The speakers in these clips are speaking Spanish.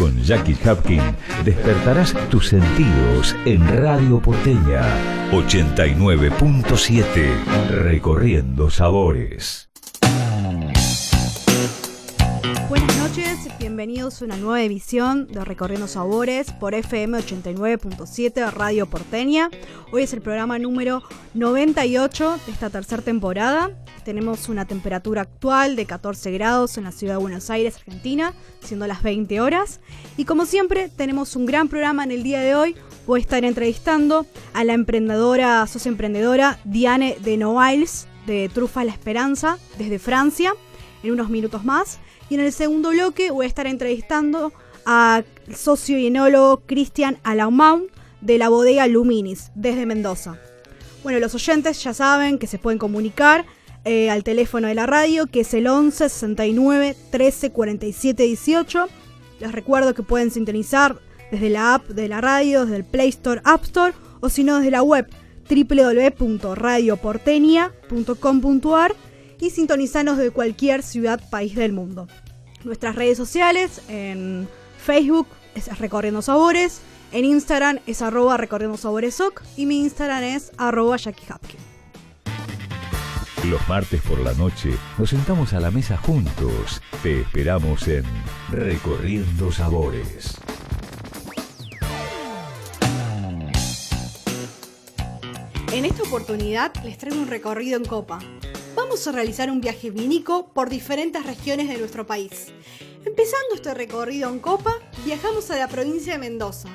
Con Jackie Hapkin despertarás tus sentidos en Radio Porteña 89.7 Recorriendo Sabores. Bienvenidos a una nueva edición de Recorriendo Sabores por FM 89.7 Radio Porteña. Hoy es el programa número 98 de esta tercera temporada tenemos una temperatura actual de 14 grados en la ciudad de Buenos Aires, Argentina, siendo las 20 horas. Y como siempre, tenemos un gran programa en el día de hoy. Voy a estar entrevistando a la emprendedora, socia emprendedora Diane de Noailles de Trufa La Esperanza, desde Francia, en unos minutos más. Y en el segundo bloque voy a estar entrevistando al socio y enólogo Cristian Alaumont de la bodega Luminis, desde Mendoza. Bueno, los oyentes ya saben que se pueden comunicar eh, al teléfono de la radio, que es el 11 69 13 47 18. Les recuerdo que pueden sintonizar desde la app de la radio, desde el Play Store, App Store, o si no desde la web www.radioportenia.com.ar y sintonizarnos de cualquier ciudad, país del mundo. Nuestras redes sociales en Facebook es Recorriendo Sabores, en Instagram es arroba Recorriendo Sabores y mi Instagram es arroba Jackie Hapkin. Los martes por la noche nos sentamos a la mesa juntos. Te esperamos en Recorriendo Sabores. En esta oportunidad les traigo un recorrido en copa. Vamos a realizar un viaje vínico por diferentes regiones de nuestro país. Empezando este recorrido en copa, viajamos a la provincia de Mendoza.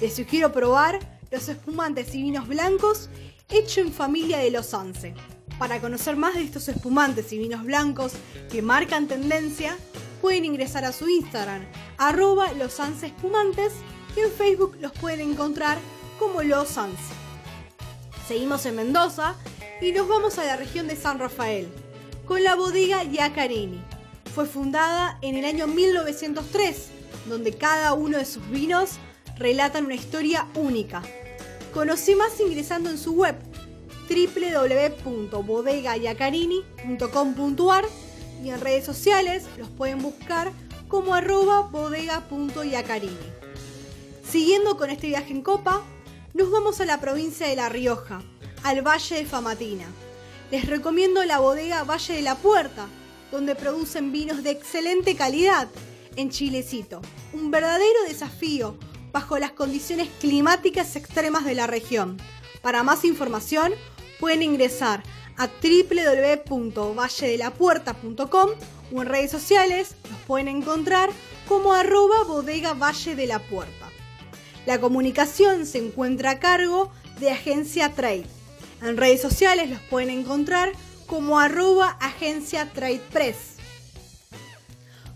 Les sugiero probar los espumantes y vinos blancos hechos en familia de los Anse. Para conocer más de estos espumantes y vinos blancos que marcan tendencia, pueden ingresar a su Instagram, arroba los espumantes, y en Facebook los pueden encontrar como Los Anse. Seguimos en Mendoza y nos vamos a la región de San Rafael, con la bodega Yacarini. Fue fundada en el año 1903, donde cada uno de sus vinos relatan una historia única. Conocí más ingresando en su web www.bodegayacarini.com.ar y en redes sociales los pueden buscar como arroba bodega.yacarini. Siguiendo con este viaje en copa, nos vamos a la provincia de La Rioja, al Valle de Famatina. Les recomiendo la bodega Valle de la Puerta, donde producen vinos de excelente calidad en Chilecito. Un verdadero desafío bajo las condiciones climáticas extremas de la región. Para más información pueden ingresar a www.valledelapuerta.com o en redes sociales los pueden encontrar como arroba bodega Valle de la Puerta. La comunicación se encuentra a cargo de Agencia Trade. En redes sociales los pueden encontrar como arroba agencia Trade Press.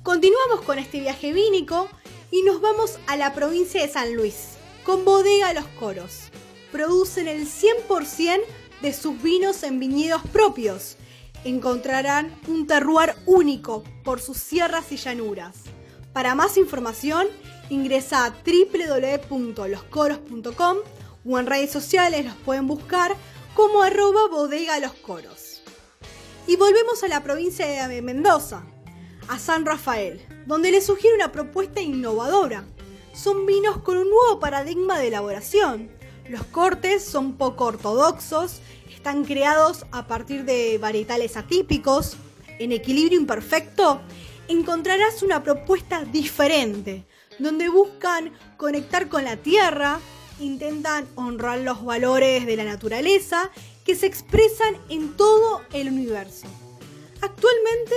Continuamos con este viaje vínico y nos vamos a la provincia de San Luis, con Bodega Los Coros. Producen el 100% de sus vinos en viñedos propios. Encontrarán un terroir único por sus sierras y llanuras. Para más información, ingresa a www.loscoros.com o en redes sociales los pueden buscar como arroba bodega los coros. Y volvemos a la provincia de Mendoza, a San Rafael, donde les sugiere una propuesta innovadora. Son vinos con un nuevo paradigma de elaboración. Los cortes son poco ortodoxos están creados a partir de varietales atípicos, en equilibrio imperfecto, encontrarás una propuesta diferente, donde buscan conectar con la tierra, intentan honrar los valores de la naturaleza que se expresan en todo el universo. Actualmente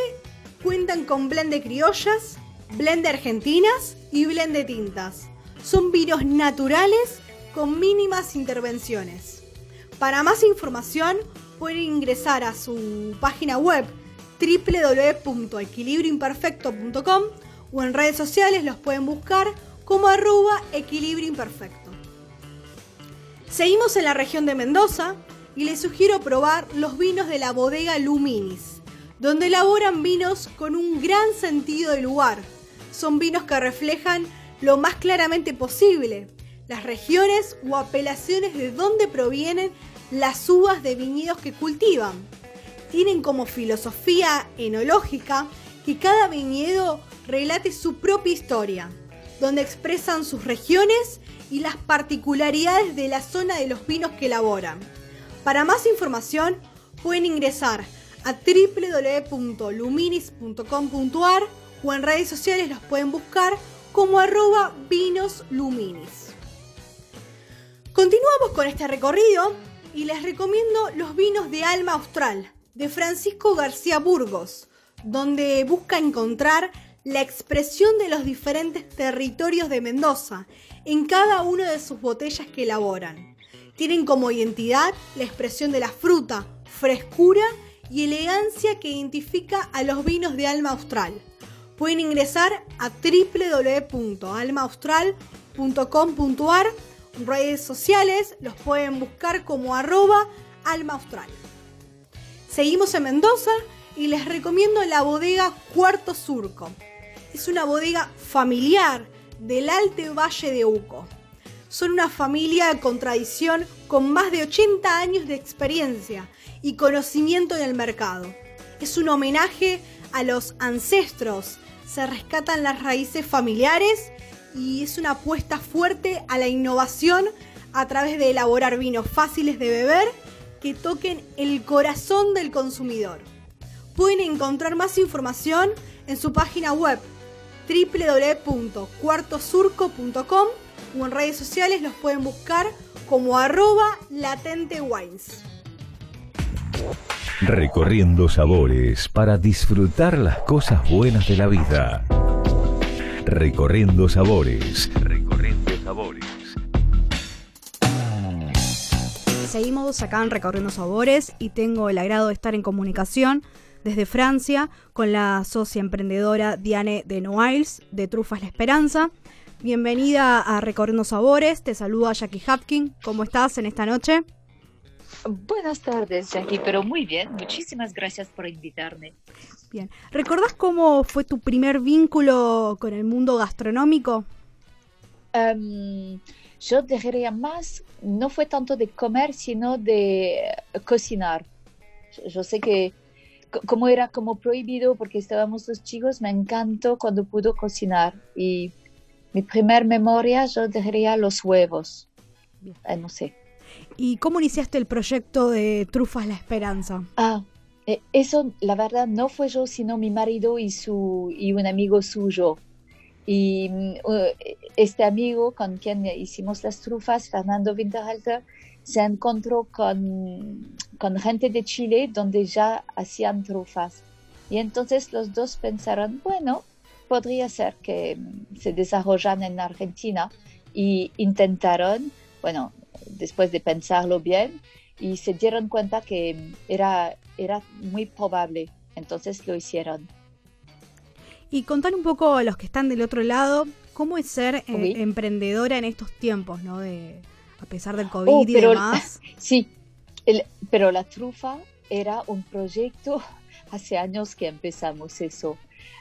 cuentan con blend de criollas, blend de argentinas y blend de tintas. Son vinos naturales con mínimas intervenciones. Para más información pueden ingresar a su página web www.equilibrioimperfecto.com o en redes sociales los pueden buscar como arroba equilibrio imperfecto. Seguimos en la región de Mendoza y les sugiero probar los vinos de la bodega Luminis, donde elaboran vinos con un gran sentido del lugar. Son vinos que reflejan lo más claramente posible las regiones o apelaciones de donde provienen las uvas de viñedos que cultivan. Tienen como filosofía enológica que cada viñedo relate su propia historia, donde expresan sus regiones y las particularidades de la zona de los vinos que elaboran. Para más información pueden ingresar a www.luminis.com.ar o en redes sociales los pueden buscar como arroba vinosluminis. Continuamos con este recorrido y les recomiendo los vinos de Alma Austral de Francisco García Burgos, donde busca encontrar la expresión de los diferentes territorios de Mendoza en cada una de sus botellas que elaboran. Tienen como identidad la expresión de la fruta, frescura y elegancia que identifica a los vinos de Alma Austral. Pueden ingresar a www.almaaustral.com.ar redes sociales, los pueden buscar como arroba alma austral. Seguimos en Mendoza y les recomiendo la bodega Cuarto Surco. Es una bodega familiar del Alte Valle de Uco. Son una familia con tradición con más de 80 años de experiencia y conocimiento en el mercado. Es un homenaje a los ancestros, se rescatan las raíces familiares y es una apuesta fuerte a la innovación a través de elaborar vinos fáciles de beber que toquen el corazón del consumidor. Pueden encontrar más información en su página web www.cuartosurco.com o en redes sociales los pueden buscar como arroba latentewines. Recorriendo sabores para disfrutar las cosas buenas de la vida. Recorriendo sabores. Recorriendo sabores. Seguimos acá en Recorriendo Sabores y tengo el agrado de estar en comunicación desde Francia con la socia emprendedora Diane de Noailles de Trufas La Esperanza. Bienvenida a Recorriendo Sabores, te saluda Jackie Hapkin. ¿Cómo estás en esta noche? Buenas tardes, Jackie, pero muy bien. Muchísimas gracias por invitarme. Bien. ¿Recordás cómo fue tu primer vínculo con el mundo gastronómico? Um, yo diría más, no fue tanto de comer, sino de cocinar. Yo sé que como era como prohibido porque estábamos los chicos, me encantó cuando pudo cocinar. Y mi primer memoria, yo diría los huevos. Eh, no sé. ¿Y cómo iniciaste el proyecto de Trufas La Esperanza? Ah, eh, eso la verdad no fue yo, sino mi marido y, su, y un amigo suyo. Y mm, este amigo con quien hicimos las trufas, Fernando Winterhalter, se encontró con, con gente de Chile donde ya hacían trufas. Y entonces los dos pensaron, bueno, podría ser que se desarrollan en Argentina y intentaron, bueno, después de pensarlo bien, y se dieron cuenta que era, era muy probable, entonces lo hicieron. Y contar un poco a los que están del otro lado, ¿cómo es ser eh, emprendedora en estos tiempos, ¿no? De, a pesar del COVID oh, y demás. Sí, pero la trufa era un proyecto, hace años que empezamos eso.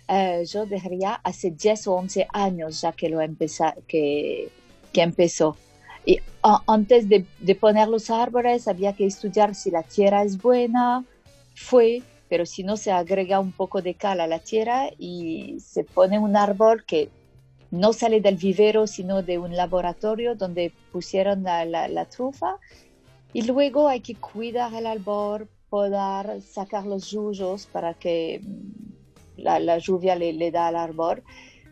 Eh, yo diría hace 10 o 11 años ya que lo empezó, que, que empezó. Y antes de, poner los árboles había que estudiar si la tierra es buena, fue, pero si no se agrega un poco de cal a la tierra y se pone un árbol que no sale del vivero, sino de un laboratorio donde pusieron la, trufa. Y luego hay que cuidar el árbol, podar, sacar los yuyos para que mm, la, lluvia le, le, da al árbol.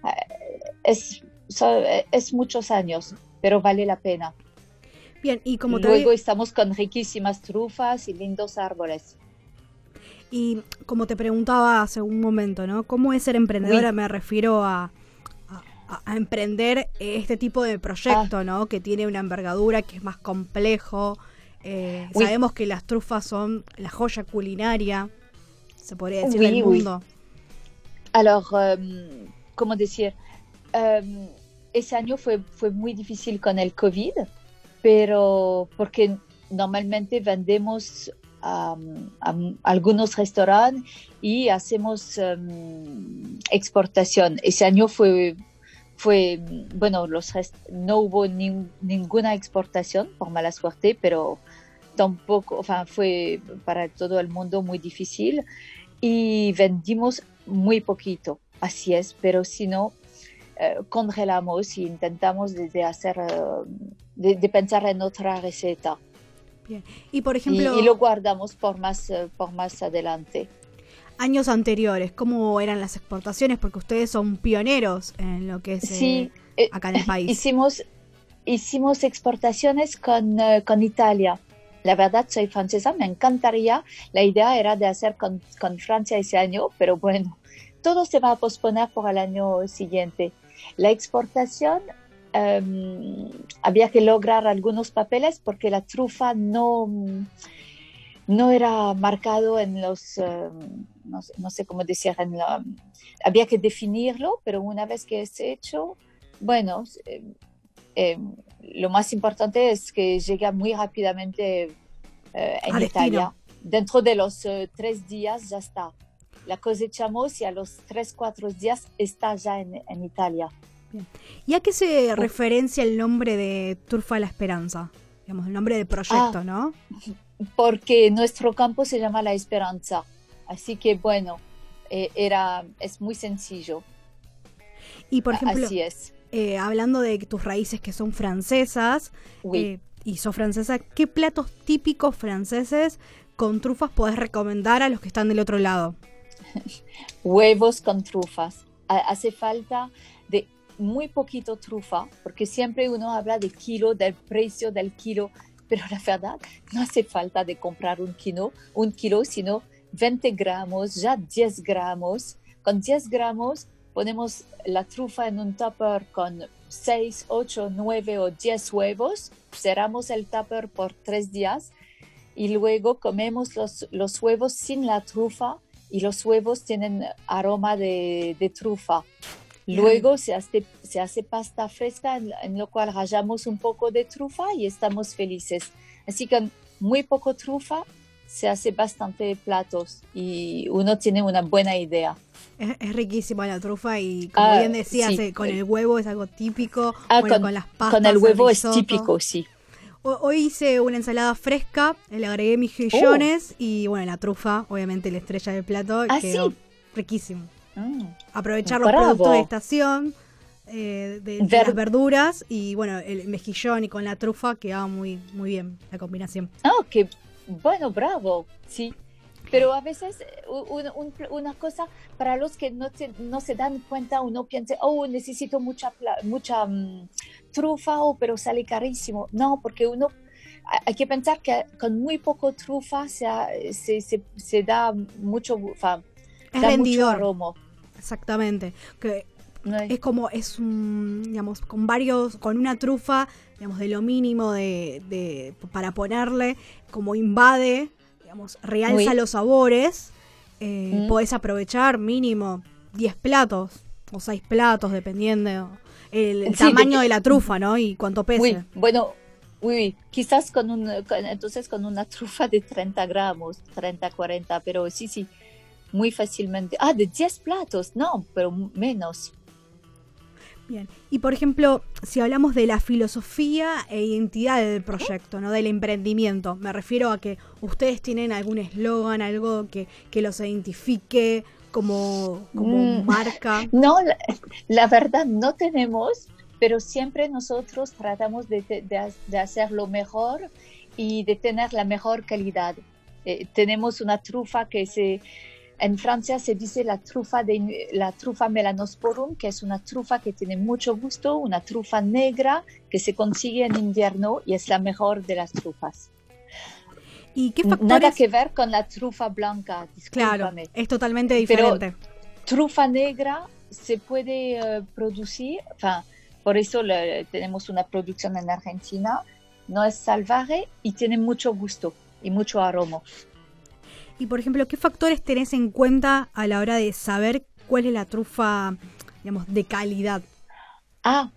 Eh, es, es muchos años pero vale la pena. Bien, y como Luego estamos con riquísimas trufas y lindos árboles. Y como te preguntaba hace un momento, ¿no? ¿Cómo es ser emprendedora? Me refiero a, a, emprender este tipo de proyecto, ah. ¿no? Que tiene una envergadura, que es más complejo. Eh, sabemos que las trufas son la joya culinaria, se podría decir, del mundo. Alors, um, ¿cómo decir? Um, ese año fue, fue muy difícil con el COVID, pero porque normalmente vendemos a, algunos restaurantes y hacemos em, exportación. Ese año fue, fue bueno, los no hubo ninguna exportación por mala suerte, pero tampoco, fue para todo el mundo muy difícil y vendimos muy poquito, así es, pero si no, eh, congelamos y intentamos de, hacer, eh, de, pensar en otra receta. Y por ejemplo... Y, lo guardamos por más, eh, por más adelante. Años anteriores, ¿cómo eran las exportaciones? Porque ustedes son pioneros en lo que es acá en el país. Hicimos, hicimos exportaciones con, con Italia la verdad, soy francesa, me encantaría. La idea era de hacer con, con Francia ese año, pero bueno, todo se va a posponer por el año siguiente. La exportación em, había que lograr algunos papeles porque la trufa no, no era marcado en los, em, no, sé cómo decir, en la, había que definirlo, pero una vez que es hecho, bueno, em, lo más importante es que llega muy rápidamente eh, en Italia. Dentro de los eh, tres días ya está. La cosechamos y a los tres, cuatro días está ya en, en Italia. ¿Y a qué se referencia el nombre de Turfa La Esperanza? Digamos, el nombre del proyecto, ah, ¿no? Porque nuestro campo se llama La Esperanza. Así que bueno, eh, era, es muy sencillo. Y por ejemplo, Así es. Eh, hablando de tus raíces que son francesas eh, y sos francesa, ¿qué platos típicos franceses con trufas podés recomendar a los que están del otro lado? Huevos con trufas. Hace falta de muy poquito trufa, porque siempre uno habla de kilo, del precio del kilo, pero la verdad no hace falta de comprar un kilo, un kilo sino 20 gramos, ya 10 gramos. Con 10 gramos ponemos la trufa en un tupper con 6, 8, 9 o 10 huevos, cerramos el tupper por 3 días y luego comemos los, los huevos sin la trufa y los huevos tienen aroma de, de trufa. Luego se hace, se hace pasta fresca en, en, lo cual rallamos un poco de trufa y estamos felices. Así que muy poco trufa se hace bastante platos y uno tiene una buena idea. Es, riquísima la trufa y como ah, bien decías, eh, con el huevo es algo típico. Ah, con, las pastas. Con el huevo es típico, sí. hoy hice una ensalada fresca, le agregué mejillones oh. y bueno, la trufa, obviamente la estrella del plato, ¿Ah, quedó riquísimo. Mm. Aprovechar los productos de estación. Eh, de, las verduras y bueno, el mejillón y con la trufa quedaba muy, muy bien la combinación. Ah, qué bueno, bravo, sí. Pero a veces una cosa, para los que no, no se dan cuenta, uno piensa, oh, necesito mucha, mucha mm, trufa, oh, pero sale carísimo. No, porque uno, hay que pensar que con muy poco trufa se, se, se, da mucho, es rendidor. Exactamente. Que es como, es un, digamos, con varios, con una trufa, digamos, de lo mínimo de, de para ponerle, como invade, digamos, realza los sabores, eh, mm. podés aprovechar mínimo 10 platos o 6 platos, dependiendo el, tamaño de, la trufa, ¿no? Y cuánto pese. bueno, uy, quizás con un, entonces con una trufa de 30 gramos, 30, 40, pero sí, sí, muy fácilmente. Ah, de 10 platos, no, pero menos. Bien, y por ejemplo, si hablamos de la filosofía e identidad del proyecto, ¿no? Del emprendimiento, me refiero a que ustedes tienen algún eslogan, algo que, que, los identifique como, como mm, marca. No, la, verdad no tenemos, pero siempre nosotros tratamos de, de, de hacerlo mejor y de tener la mejor calidad. Eh, tenemos una trufa que se en Francia se dice la trufa, de, la trufa melanosporum, que es una trufa que tiene mucho gusto, una trufa negra que se consigue en invierno y es la mejor de las trufas. ¿Y qué factores? Nada que ver con la trufa blanca, Claro, es totalmente diferente. trufa negra se puede eh, producir, por eso tenemos una producción en Argentina, no es salvaje y tiene mucho gusto y mucho aroma. Y por ejemplo, ¿qué factores tenés en cuenta a la hora de saber cuál es la trufa, digamos, de calidad? Ah,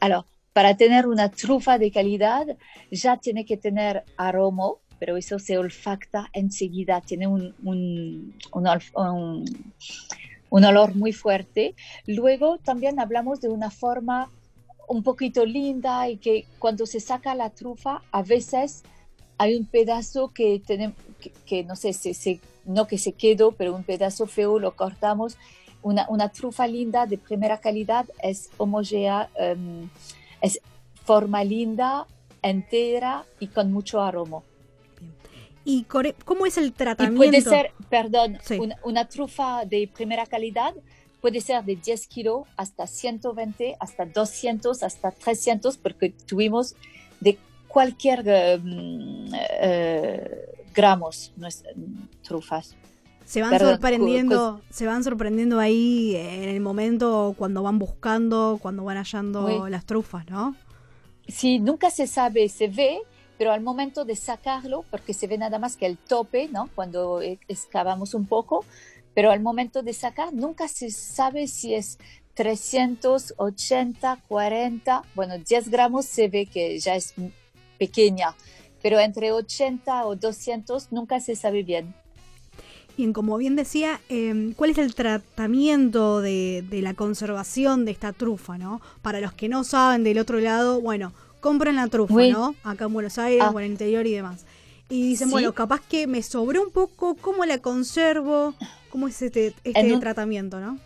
Alors, para tener una trufa de calidad ya tiene que tener aroma, pero eso se olfacta enseguida, tiene un, un, un, olor muy fuerte. Luego también hablamos de una forma un poquito linda y que cuando se saca la trufa a veces hay un pedazo que tenemos que, no sé, se, no que se quedó, pero un pedazo feo lo cortamos. Una, una trufa linda de primera calidad es homogénea, em, es forma linda, entera y con mucho aroma. ¿Y cómo es el tratamiento? puede ser, perdón, una, trufa de primera calidad puede ser de 10 kilos hasta 120, hasta 200, hasta 300, porque tuvimos de cualquier em, eh, gramos nuestras trufas. Se van sorprendiendo, se van sorprendiendo ahí en el momento cuando van buscando, cuando van hallando las trufas, ¿no? Sí, nunca se sabe, se ve, pero al momento de sacarlo, porque se ve nada más que el tope, ¿no? Cuando excavamos un poco, pero al momento de sacar nunca se sabe si es 380, 40, bueno, 10 gramos se ve que ya es pequeña, pero entre 80 o 200 nunca se sabe bien. Bien, como bien decía, em, ¿cuál es el tratamiento de, la conservación de esta trufa, no? Para los que no saben del otro lado, bueno, compran la trufa, ¿no? Acá en Buenos Aires ah. o en el interior y demás. Y dicen, bueno, capaz que me sobró un poco, ¿cómo la conservo? ¿Cómo es este, este tratamiento, no?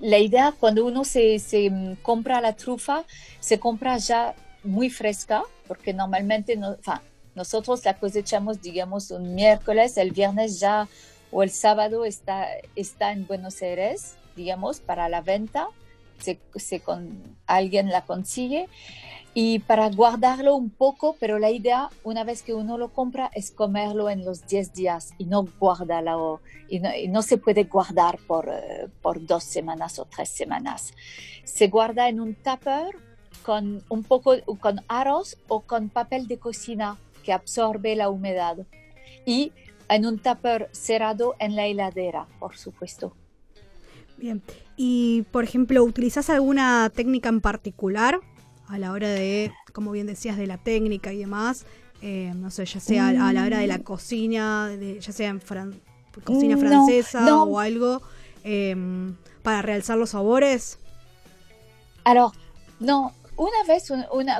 La idea, cuando uno se, se mm, compra la trufa, se compra ya muy fresca, porque normalmente no, nosotros la cosechamos, digamos, un miércoles, el viernes ya o el sábado está, está en Buenos Aires, digamos, para la venta, se, se con, alguien la consigue y para guardarlo un poco, pero la idea, una vez que uno lo compra, es comerlo en los 10 días y no guardarlo, y no, y no se puede guardar por, eh, por dos semanas o tres semanas. Se guarda en un tupper con un poco con arroz o con papel de cocina que absorbe la humedad y en un tupper cerrado en la heladera, por supuesto. Bien. Y, por ejemplo, ¿utilizas alguna técnica en particular a la hora de, como bien decías, de la técnica y demás? Eh, no sé, ya sea a la hora de la cocina, ya sea en cocina mm, francesa o algo, em, para realzar los sabores. Alors, no, una vez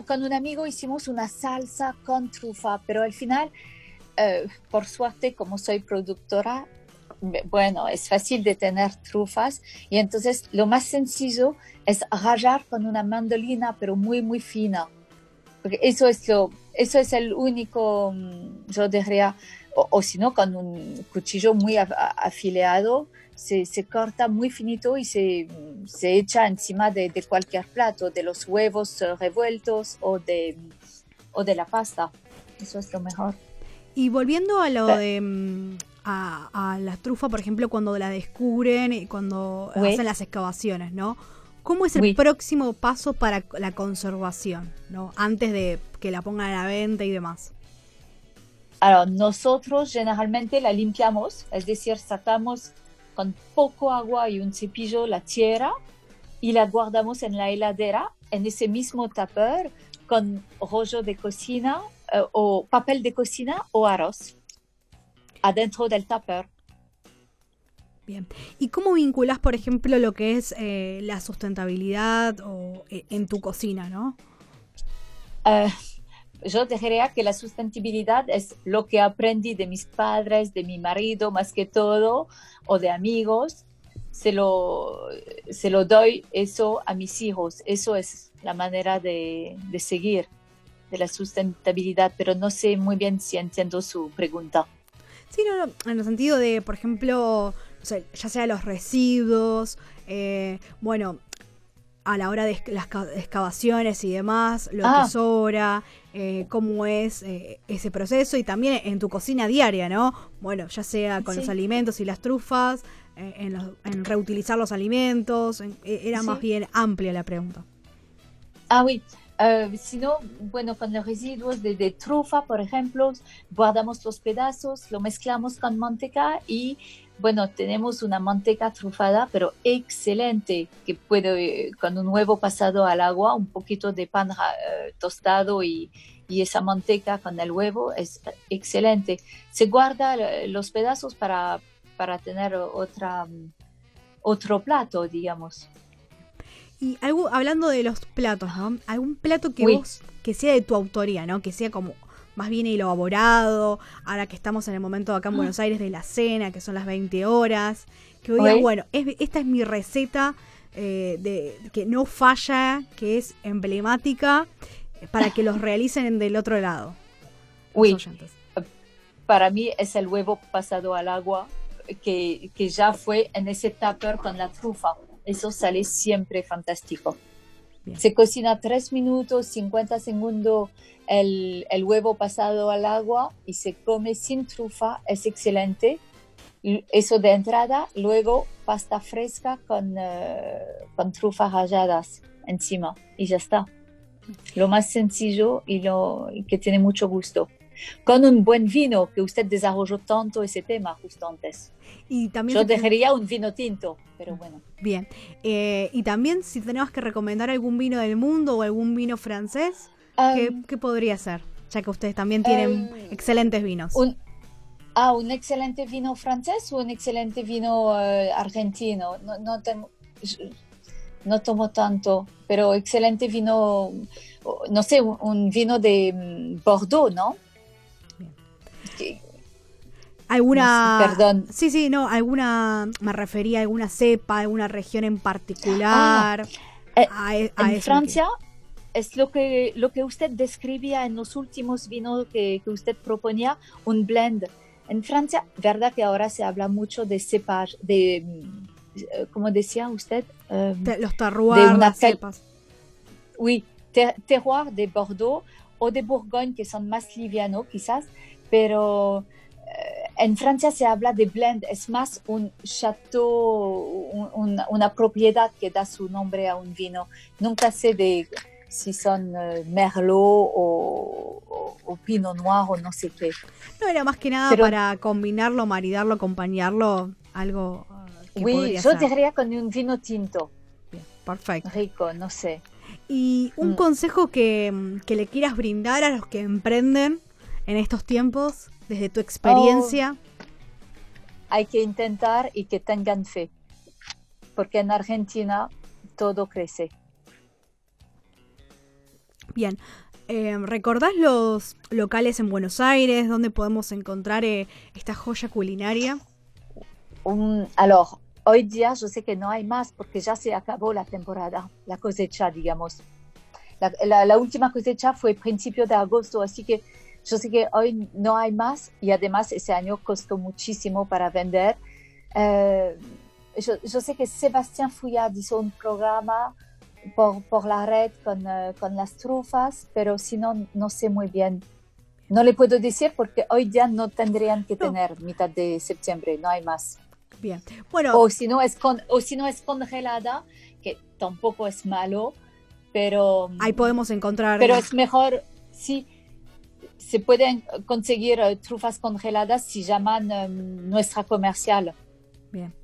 con un amigo hicimos una salsa con trufa, pero al final, eh, por suerte, como soy productora, bueno, es fácil de tener trufas y entonces lo más sencillo es rallar con una mandolina, pero muy, muy fina. Porque eso es, lo, eso es el único, mm, yo diría, o, o si no, con un cuchillo muy afilado se, corta muy finito y se, se echa encima de, cualquier plato, de los huevos eh, revueltos o de, o de la pasta. Eso es lo mejor. Y volviendo a lo de mm, a, la trufa, por ejemplo, cuando la descubren y cuando hacen las excavaciones, ¿no? ¿Cómo es el próximo paso para la conservación, ¿no? Antes de que la pongan a la venta y demás. Alors, nosotros generalmente la limpiamos, es decir, sacamos con poco agua y un cepillo la tierra y la guardamos en la heladera en ese mismo tupper con rollo de cocina eh, o papel de cocina o arroz adentro del tupper. Bien. ¿Y cómo vinculas, por ejemplo, lo que es eh, la sustentabilidad o, eh, en tu cocina, no? Yo diría que la sustentabilidad es lo que aprendí de mis padres, de mi marido más que todo, o de amigos. Se lo, se lo doy eso a mis hijos. Eso es la manera de, de seguir de la sustentabilidad, pero no sé muy bien si entiendo su pregunta. Sí, no, en el sentido de, por ejemplo, ya sea los residuos, eh, bueno, a la hora de las excavaciones y demás, lo que ah. sobra, eh, cómo es eh, ese proceso y también en tu cocina diaria, ¿no? Bueno, ya sea con los alimentos y las trufas, eh, en, reutilizar los alimentos, era más bien amplia la pregunta. Ah, oui. Uh, si no, bueno, con los residuos de, de, trufa, por ejemplo, guardamos los pedazos, lo mezclamos con manteca y, bueno, tenemos una manteca trufada, pero excelente, que puede, con un huevo pasado al agua, un poquito de pan uh, tostado y, y, esa manteca con el huevo, es excelente. Se guarda los pedazos para, para tener otra, otro plato, digamos. Y algo, hablando de los platos, ¿no? Algún plato que vos, que sea de tu autoría, ¿no? Que sea como más bien elaborado, ahora que estamos en el momento acá en ah. Buenos Aires de la cena, que son las 20 horas, que digas, bueno, esta es mi receta eh, de que no falla, que es emblemática, eh, para que los realicen del otro lado. Uy, para mí es el huevo pasado al agua, que, que ya fue en ese tupper con la trufa eso sale siempre fantástico. Se cocina 3 minutos, 50 segundos el, el, huevo pasado al agua y se come sin trufa, es excelente. Eso de entrada, luego pasta fresca con, uh, con trufas ralladas encima y ya está. Lo más sencillo y, lo, y que tiene mucho gusto con un buen vino, que usted desarrolló tanto ese tema justo antes. Y también Yo dejaría un vino tinto, pero bueno. Bien. Eh, y también si tenemos que recomendar algún vino del mundo o algún vino francés, ¿qué, um, podría ser? Ya que ustedes también tienen um, excelentes vinos. Un, ah, un excelente vino francés o un excelente vino uh, argentino. No, no, tengo, no tomo tanto, pero excelente vino, no sé, un vino de mm, Bordeaux, ¿no? Alguna perdón. Sí sí no alguna me refería a alguna cepa alguna región en particular. Ah, eh, en Francia es lo que lo que usted describía en los últimos vinos que, que, usted proponía un blend. En Francia verdad que ahora se habla mucho de cepas de eh, como decía usted um, los terroirs de cepas. oui terroir de Bordeaux o de Bourgogne que son más livianos quizás pero en Francia se habla de blend, es más un chateau, una propiedad que da su nombre a un vino. Nunca sé de si son eh, Merlot o, Pinot Noir o no sé qué. No era más que nada para combinarlo, maridarlo, acompañarlo, algo uh, que yo diría con un vino tinto. perfecto. Rico, no sé. Y un mm. consejo que, que le quieras brindar a los que emprenden en estos tiempos, desde tu experiencia? Oh, hay que intentar y que tengan fe, porque en Argentina todo crece. Bien, eh, ¿recordás los locales en Buenos Aires donde podemos encontrar eh, esta joya culinaria? Um, alors, hoy día yo sé que no hay más porque ya se acabó la temporada, la cosecha, digamos. La, la última cosecha fue principio de agosto, así que yo sé que hoy no hay más y además ese año costó muchísimo para vender. Eh, yo, sé que Sebastián Fuyard hizo un programa por, por la red con, eh, con, las trufas, pero si no, no sé muy bien. No le puedo decir porque hoy ya no tendrían que tener mitad de septiembre, no hay más. Bien, bueno. O si no es, con, o si no es congelada, que tampoco es malo, pero... Ahí podemos encontrar... Pero es mejor, sí, se pueden conseguir eh, trufas congeladas si llaman em, nuestra comercial. Bien.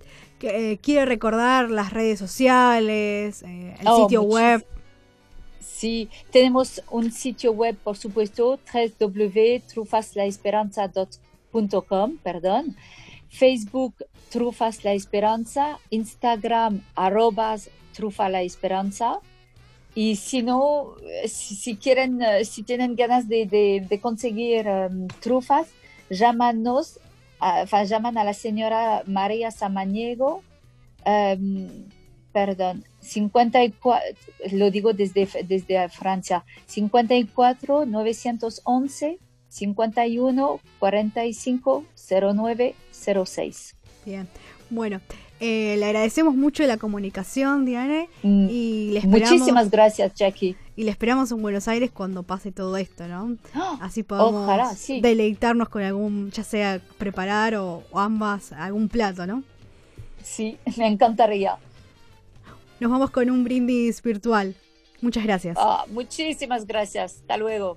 Eh, ¿Quiere recordar las redes sociales, eh, el oh, sitio web? Sí, tenemos un sitio web, por supuesto, www.trufaslaesperanza.com, perdón. Facebook, Trufas la Esperanza. Instagram, arrobas Trufa la Esperanza. Y si no, si, quieren, eh, si tienen ganas de, de, conseguir em, trufas, llámanos, llaman a la señora María Samaniego, um, perdón, 54, lo digo desde, desde Francia, 54 911 51 45 09 06. Bien, bueno, eh, le agradecemos mucho la comunicación, Diane. Mm. Y le Muchísimas gracias, Jackie. Y le esperamos en Buenos Aires cuando pase todo esto, ¿no? Oh, Así podemos deleitarnos con algún, ya sea preparar o, ambas, algún plato, ¿no? Sí, me encantaría. Nos vamos con un brindis virtual. Muchas gracias. Ah, muchísimas gracias. Hasta luego.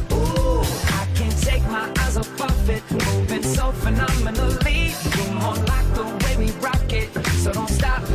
take my eyes off it. Moving so phenomenally. You're more like the way we rock it. So don't stop.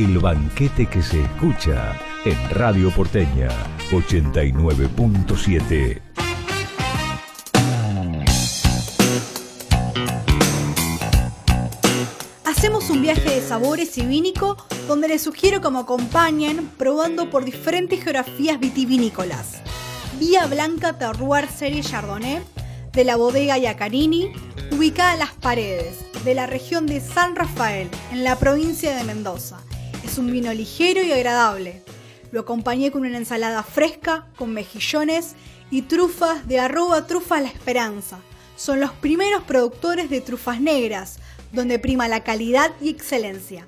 El banquete que se escucha en Radio Porteña 89.7. Hacemos un viaje de sabores y vínico donde les sugiero que me acompañen probando por diferentes geografías vitivinícolas. Vía Blanca Terroir Serie Chardonnay de la bodega Iacarini, ubicada a las paredes de la región de San Rafael, en la provincia de Mendoza es un vino ligero y agradable. Lo acompañé con una ensalada fresca, con mejillones y trufas de arroba trufas la esperanza. Son los primeros productores de trufas negras, donde prima la calidad y excelencia.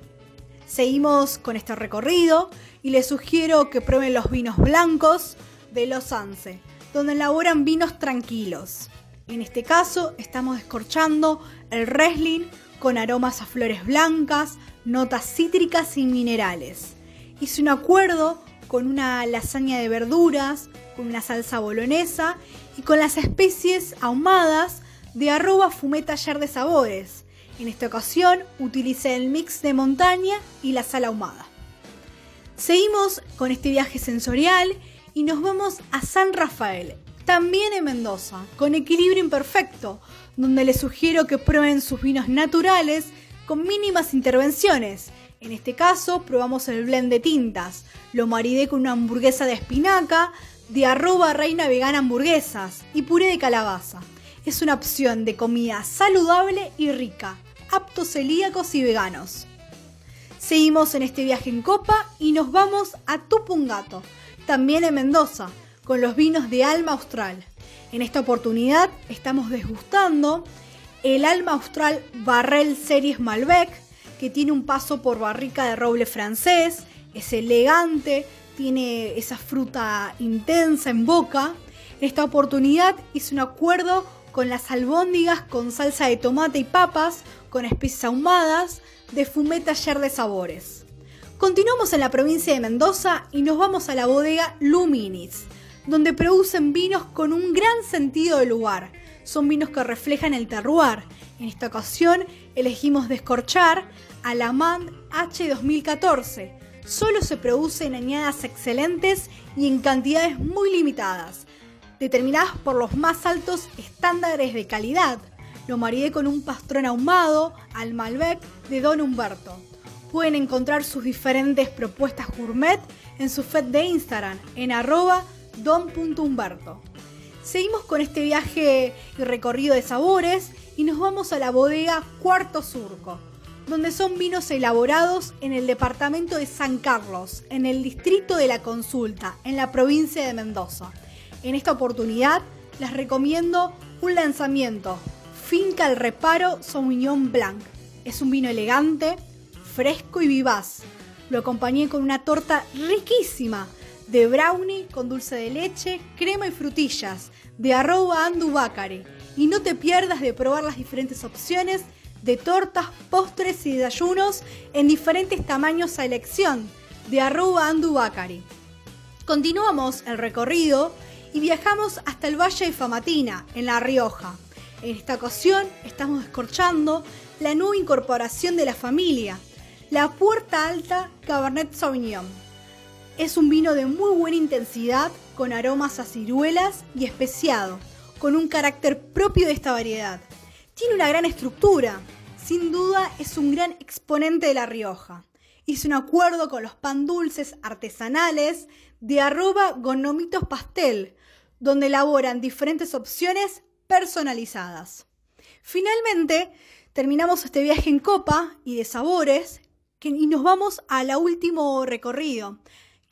Seguimos con este recorrido y les sugiero que prueben los vinos blancos de Los Anse, donde elaboran vinos tranquilos. En este caso estamos escorchando el wrestling con aromas a flores blancas, notas cítricas y minerales. Hice un acuerdo con una lasaña de verduras, con una salsa bolonesa y con las especies ahumadas de arroba fumé taller de sabores. En esta ocasión utilicé el mix de montaña y la sal ahumada. Seguimos con este viaje sensorial y nos vamos a San Rafael, también en Mendoza, con equilibrio imperfecto, donde les sugiero que prueben sus vinos naturales con mínimas intervenciones. En este caso, probamos el blend de tintas. Lo maridé con una hamburguesa de espinaca, de arroba reina vegana hamburguesas y puré de calabaza. Es una opción de comida saludable y rica, aptos celíacos y veganos. Seguimos en este viaje en copa y nos vamos a Tupungato, también en Mendoza, con los vinos de Alma Austral. En esta oportunidad estamos desgustando el Alma Austral Barrel Series Malbec, que tiene un paso por barrica de roble francés, es elegante, tiene esa fruta intensa en boca. En esta oportunidad hice un acuerdo con las albóndigas con salsa de tomate y papas, con especies ahumadas, de Fumé Taller de Sabores. Continuamos en la provincia de Mendoza y nos vamos a la bodega Luminis, donde producen vinos con un gran sentido de lugar. Son vinos que reflejan el terroir. En esta ocasión elegimos descorchar Alamand H 2014. Solo se produce en añadas excelentes y en cantidades muy limitadas, determinadas por los más altos estándares de calidad. Lo maridé con un pastrón ahumado al Malbec de Don Humberto. Pueden encontrar sus diferentes propuestas gourmet en su feed de Instagram en arroba don.humberto. Seguimos con este viaje y recorrido de sabores y nos vamos a la bodega Cuarto Surco, donde son vinos elaborados en el departamento de San Carlos, en el distrito de la Consulta, en la provincia de Mendoza. En esta oportunidad les recomiendo un lanzamiento, Finca El Reparo Sauvignon Blanc. Es un vino elegante, fresco y vivaz. Lo acompañé con una torta riquísima de brownie con dulce de leche, crema y frutillas, de arroba Andu Y no te pierdas de probar las diferentes opciones de tortas, postres y desayunos en diferentes tamaños a elección, de arroba Andu Continuamos el recorrido y viajamos hasta el Valle de Famatina, en La Rioja. En esta ocasión estamos descorchando la nueva incorporación de la familia, la Puerta Alta Cabernet Sauvignon. Es un vino de muy buena intensidad, con aromas a ciruelas y especiado, con un carácter propio de esta variedad. Tiene una gran estructura, sin duda es un gran exponente de La Rioja. Hice un acuerdo con los pan dulces artesanales de arroba gonomitos pastel, donde elaboran diferentes opciones personalizadas. Finalmente, terminamos este viaje en copa y de sabores y nos vamos al último recorrido,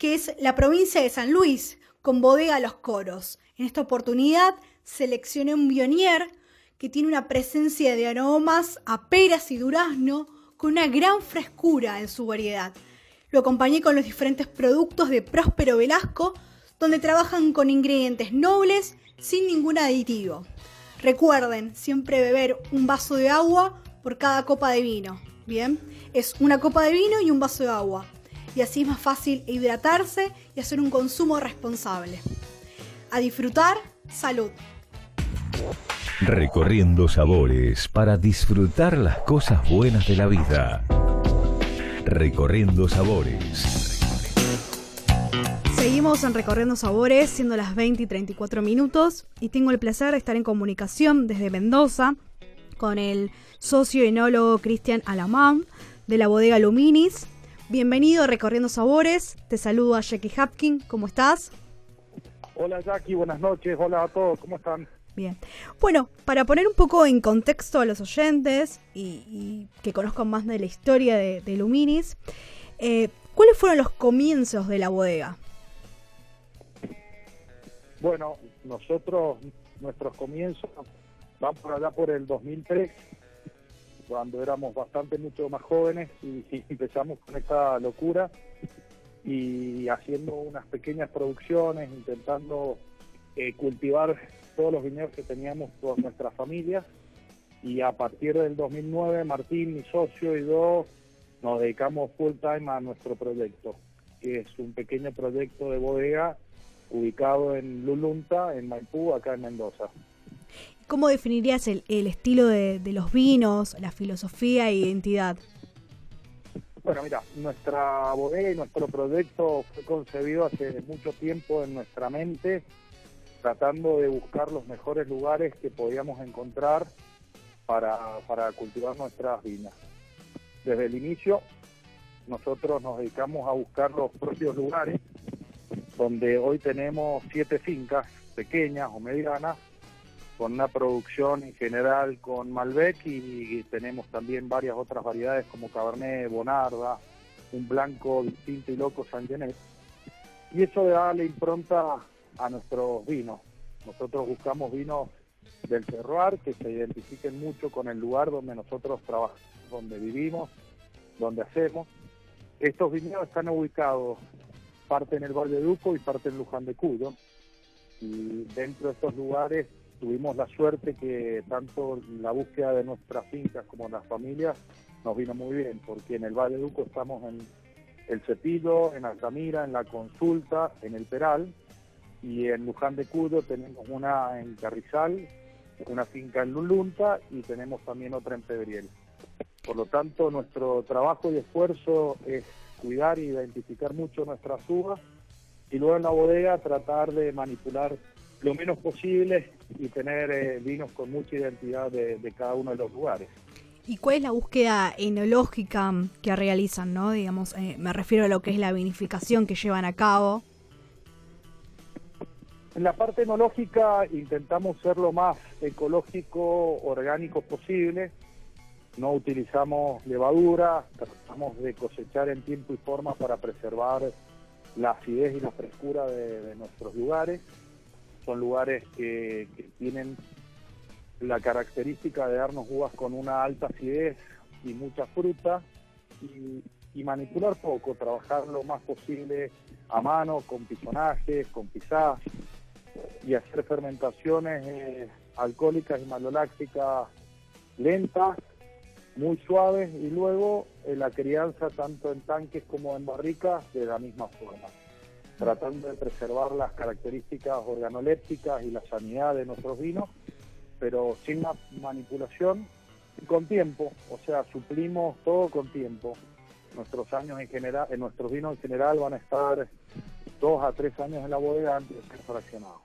que es la provincia de San Luis, con bodega Los Coros. En esta oportunidad seleccioné un Bionier que tiene una presencia de aromas a peras y durazno con una gran frescura en su variedad. Lo acompañé con los diferentes productos de Próspero Velasco, donde trabajan con ingredientes nobles sin ningún aditivo. Recuerden siempre beber un vaso de agua por cada copa de vino. Bien, es una copa de vino y un vaso de agua. Y así es más fácil hidratarse y hacer un consumo responsable. A disfrutar, salud. Recorriendo sabores para disfrutar las cosas buenas de la vida. Recorriendo sabores. Seguimos en Recorriendo Sabores, siendo las 20 y 34 minutos, y tengo el placer de estar en comunicación desde Mendoza con el socio enólogo Cristian Alamán de la bodega Luminis. Bienvenido a Recorriendo Sabores, te saludo a Jackie Hapkin, ¿cómo estás? Hola Jackie, buenas noches, hola a todos, ¿cómo están? Bien. Bueno, para poner un poco en contexto a los oyentes y, que conozcan más de la historia de, Luminis, eh, ¿cuáles fueron los comienzos de la bodega? Bueno, nosotros, nuestros comienzos van por allá por el 2003, cuando éramos bastante mucho más jóvenes y, empezamos con esta locura y haciendo unas pequeñas producciones, intentando eh, cultivar todos los viñedos que teníamos por nuestras familias y a partir del 2009 Martín, mi socio y yo nos dedicamos full time a nuestro proyecto. que es un pequeño proyecto de bodega ubicado en Lulunta, en Maipú, acá en Mendoza. ¿Cómo definirías el, estilo de, los vinos, la filosofía e identidad? Bueno, mira, nuestra bodega y nuestro proyecto fue concebido hace mucho tiempo en nuestra mente, tratando de buscar los mejores lugares que podíamos encontrar para, cultivar nuestras viñas. Desde el inicio, nosotros nos dedicamos a buscar los propios lugares, donde hoy tenemos siete fincas pequeñas o medianas, con una producción en general con Malbec y tenemos también varias otras variedades como Cabernet, Bonarda, un blanco distinto y loco San Genet. Y eso le da la impronta a nuestros vinos. Nosotros buscamos vinos del terroir que se identifiquen mucho con el lugar donde nosotros trabajamos, donde vivimos, donde hacemos. Estos viñedos están ubicados parte en el Valle Duco y parte en Luján de Cuyo. Y dentro de estos lugares tuvimos la suerte que tanto la búsqueda de nuestras fincas como las familias nos vino muy bien, porque en el Valle Duco estamos en El Cepillo, en Altamira, en La Consulta, en El Peral, y en Luján de Cuyo tenemos una en Carrizal, una finca en Lulunta y tenemos también otra en Pedriel. Por lo tanto, nuestro trabajo y esfuerzo es cuidar y identificar mucho nuestras uvas y luego en la bodega tratar de manipular lo menos posible y tener eh, vinos con mucha identidad de, de, cada uno de los lugares. ¿Y cuál es la búsqueda enológica que realizan, no? Digamos, eh, me refiero a lo que es la vinificación que llevan a cabo. En la parte enológica intentamos ser lo más ecológico, orgánico posible. No utilizamos levadura, tratamos de cosechar en tiempo y forma para preservar la acidez y la frescura de, de nuestros lugares son lugares que, tienen la característica de darnos uvas con una alta acidez y mucha fruta y, y, manipular poco, trabajar lo más posible a mano, con pisonajes, con pisadas y hacer fermentaciones eh, alcohólicas y malolácticas lentas, muy suaves y luego eh, la crianza tanto en tanques como en barricas de la misma forma tratando de preservar las características organolépticas y la sanidad de nuestros vinos, pero sin manipulación y con tiempo, o sea, suplimos todo con tiempo. Nuestros años en general, en nuestros vinos en general van a estar dos a tres años en la bodega antes de ser fraccionados.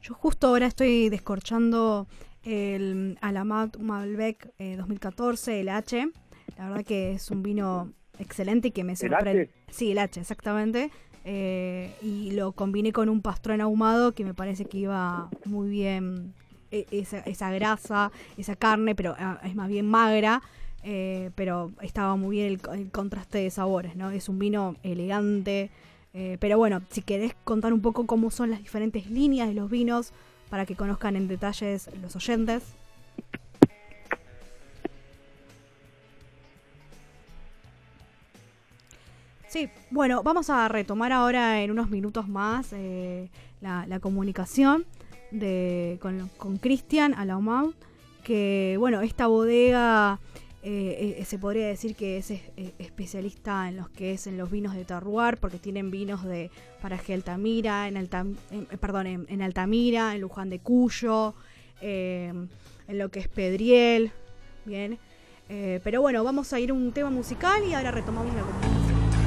Yo justo ahora estoy descorchando el Alamat Malbec eh, 2014, el H. La verdad que es un vino excelente y que me sorprende. Sí, el H, exactamente. Eh, y lo combiné con un pastrón ahumado que me parece que iba muy bien e, esa, grasa, esa carne, pero ah, es más bien magra, eh, pero estaba muy bien el, el, contraste de sabores, ¿no? Es un vino elegante, eh, pero bueno, si querés contar un poco cómo son las diferentes líneas de los vinos para que conozcan en detalles los oyentes. Sí, bueno, vamos a retomar ahora en unos minutos más eh, la, comunicación de, con Cristian Alaumau, que bueno, esta bodega eh, eh, se podría decir que es especialista en los que es en los vinos de terroir, porque tienen vinos de paraje Altamira, en, perdón, en, Altamira, en Luján de Cuyo, en lo que es Pedriel, bien. pero bueno, vamos a ir a un tema musical y ahora retomamos la comunicación.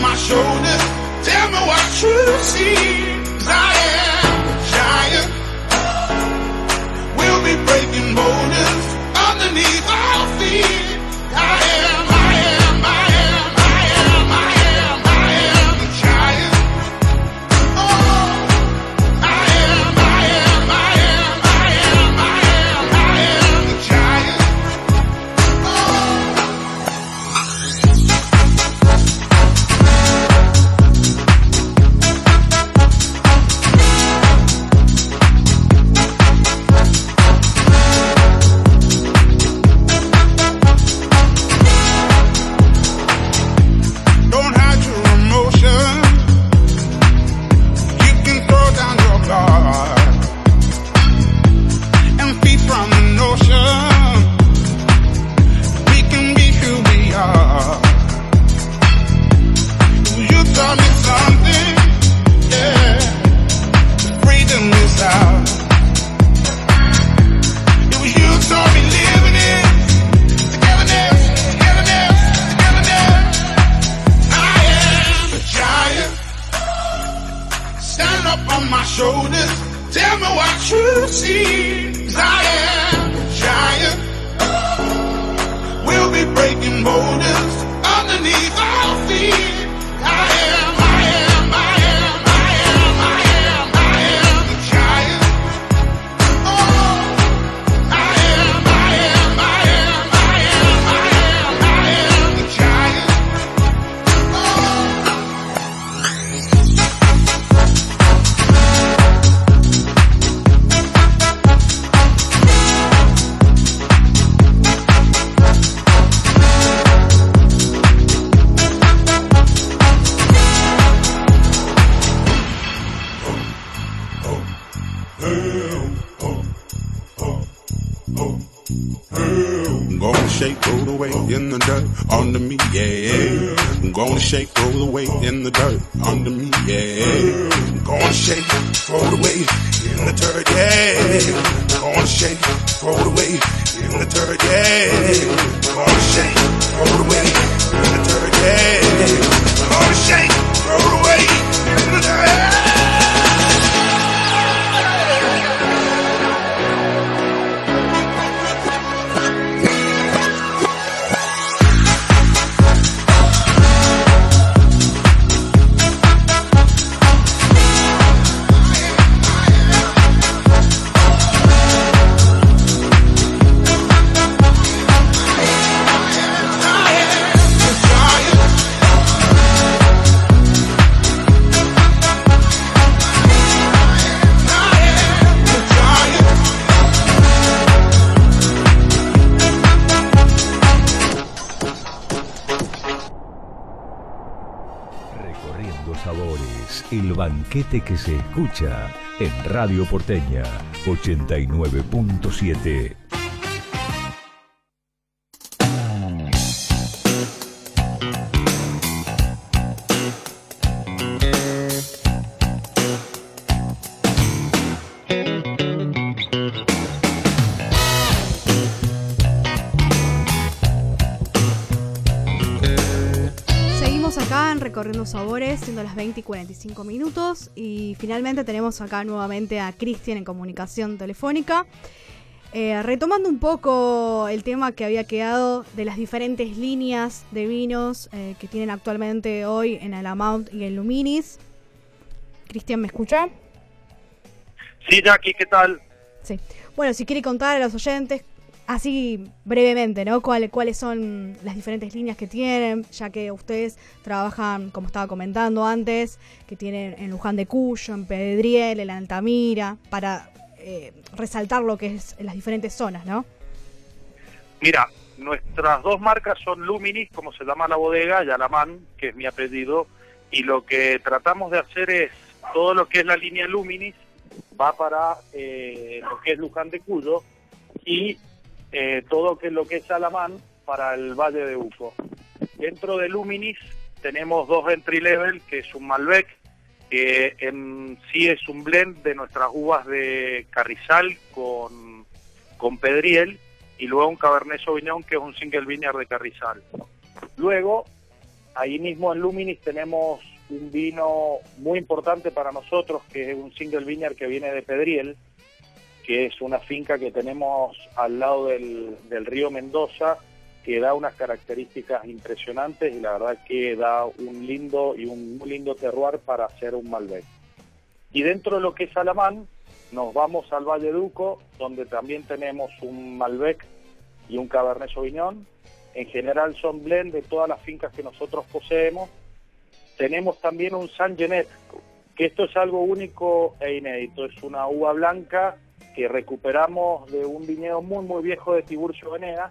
My shoulders. Tell me what you see. I am a giant. We'll be breaking boulders underneath our to see Zion giant. We'll be breaking borders underneath our away in the dirt under me, yeah. Gonna shake, roll away in the dirt, yeah. Sabores, el banquete que se escucha en Radio Porteña 89.7. las 20 y 45 minutos. Y finalmente tenemos acá nuevamente a Cristian en comunicación telefónica. Eh, retomando un poco el tema que había quedado de las diferentes líneas de vinos eh, que tienen actualmente hoy en Alamount y en Luminis. Cristian, ¿me escucha? Sí, Jackie, ¿qué tal? Sí. Bueno, si quiere contar a los oyentes, así brevemente, ¿no? ¿Cuál- ¿Cuáles son las diferentes líneas que tienen? Ya que ustedes trabajan, como estaba comentando antes, que tienen en Luján de Cuyo, en Pedriel, en Altamira, para eh, resaltar lo que es las diferentes zonas, ¿no? Mira, nuestras dos marcas son Luminis, como se llama la bodega, y Alamán, que es mi apellido, y lo que tratamos de hacer es todo lo que es la línea Luminis va para eh, lo que es Luján de Cuyo y eh, todo lo que es Alamán para el Valle de Uco. Dentro de Luminis tenemos dos entry level, que es un Malbec, que en sí es un blend de nuestras uvas de Carrizal con, con Pedriel y luego un Cabernet Sauvignon que es un single vineyard de Carrizal. Luego, ahí mismo en Luminis tenemos un vino muy importante para nosotros que es un single vineyard que viene de Pedriel, que es una finca que tenemos al lado del, del río Mendoza que da unas características impresionantes y la verdad que da un lindo y un lindo terroir para hacer un Malbec. Y dentro de lo que es Alamán, nos vamos al Valle Duco, donde también tenemos un Malbec y un Cabernet Sauvignon. En general son blend de todas las fincas que nosotros poseemos. Tenemos también un San Genet, que esto es algo único e inédito. Es una uva blanca que recuperamos de un viñedo muy muy viejo de Tiburcio Venegas.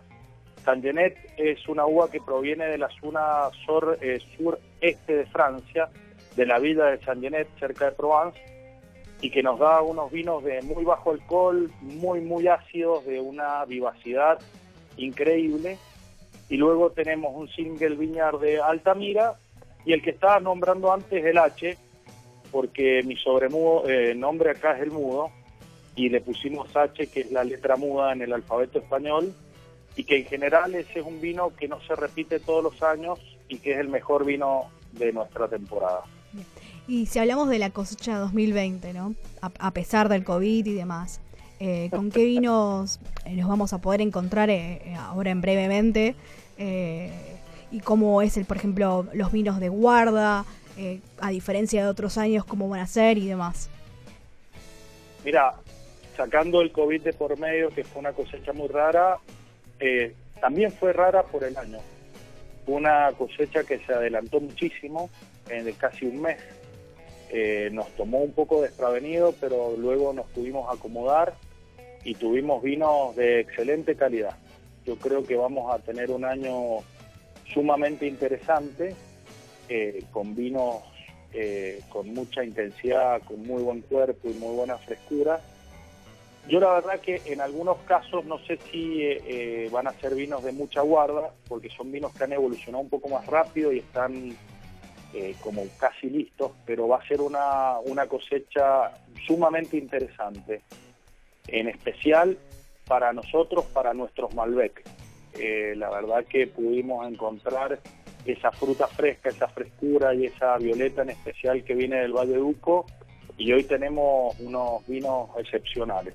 San Genet es una uva que proviene de la zona sur, eh, sureste de Francia, de la villa de San Genet, cerca de Provence, y que nos da unos vinos de muy bajo alcohol, muy muy ácidos, de una vivacidad increíble. Y luego tenemos un single viñar de Altamira y el que estaba nombrando antes el H, porque mi sobremudo, eh, nombre acá es el mudo, y le pusimos H, que es la letra muda en el alfabeto español, y que en general ese es un vino que no se repite todos los años y que es el mejor vino de nuestra temporada. Y si hablamos de la cosecha 2020, ¿no? A, a pesar del COVID y demás, eh, ¿con qué vinos eh, nos vamos a poder encontrar eh, eh, ahora en brevemente? Eh, y cómo es, el, por ejemplo, los vinos de guarda, eh, a diferencia de otros años, cómo van a ser y demás. Mira, sacando el COVID de por medio, que fue una cosecha muy rara, eh, también fue rara por el año. Una cosecha que se adelantó muchísimo, en casi un mes. Eh, nos tomó un poco desprevenido, pero luego nos pudimos acomodar y tuvimos vinos de excelente calidad. Yo creo que vamos a tener un año sumamente interesante, eh, con vinos con mucha intensidad, con muy buen cuerpo y muy buena frescura. Yo la verdad que en algunos casos no sé si eh, eh, van a ser vinos de mucha guarda, porque son vinos que han evolucionado un poco más rápido y están eh, como casi listos, pero va a ser una, una cosecha sumamente interesante, en especial para nosotros, para nuestros Malbec. Eh, la verdad que pudimos encontrar esa fruta fresca, esa frescura y esa violeta en especial que viene del Valle de Uco y hoy tenemos unos vinos excepcionales.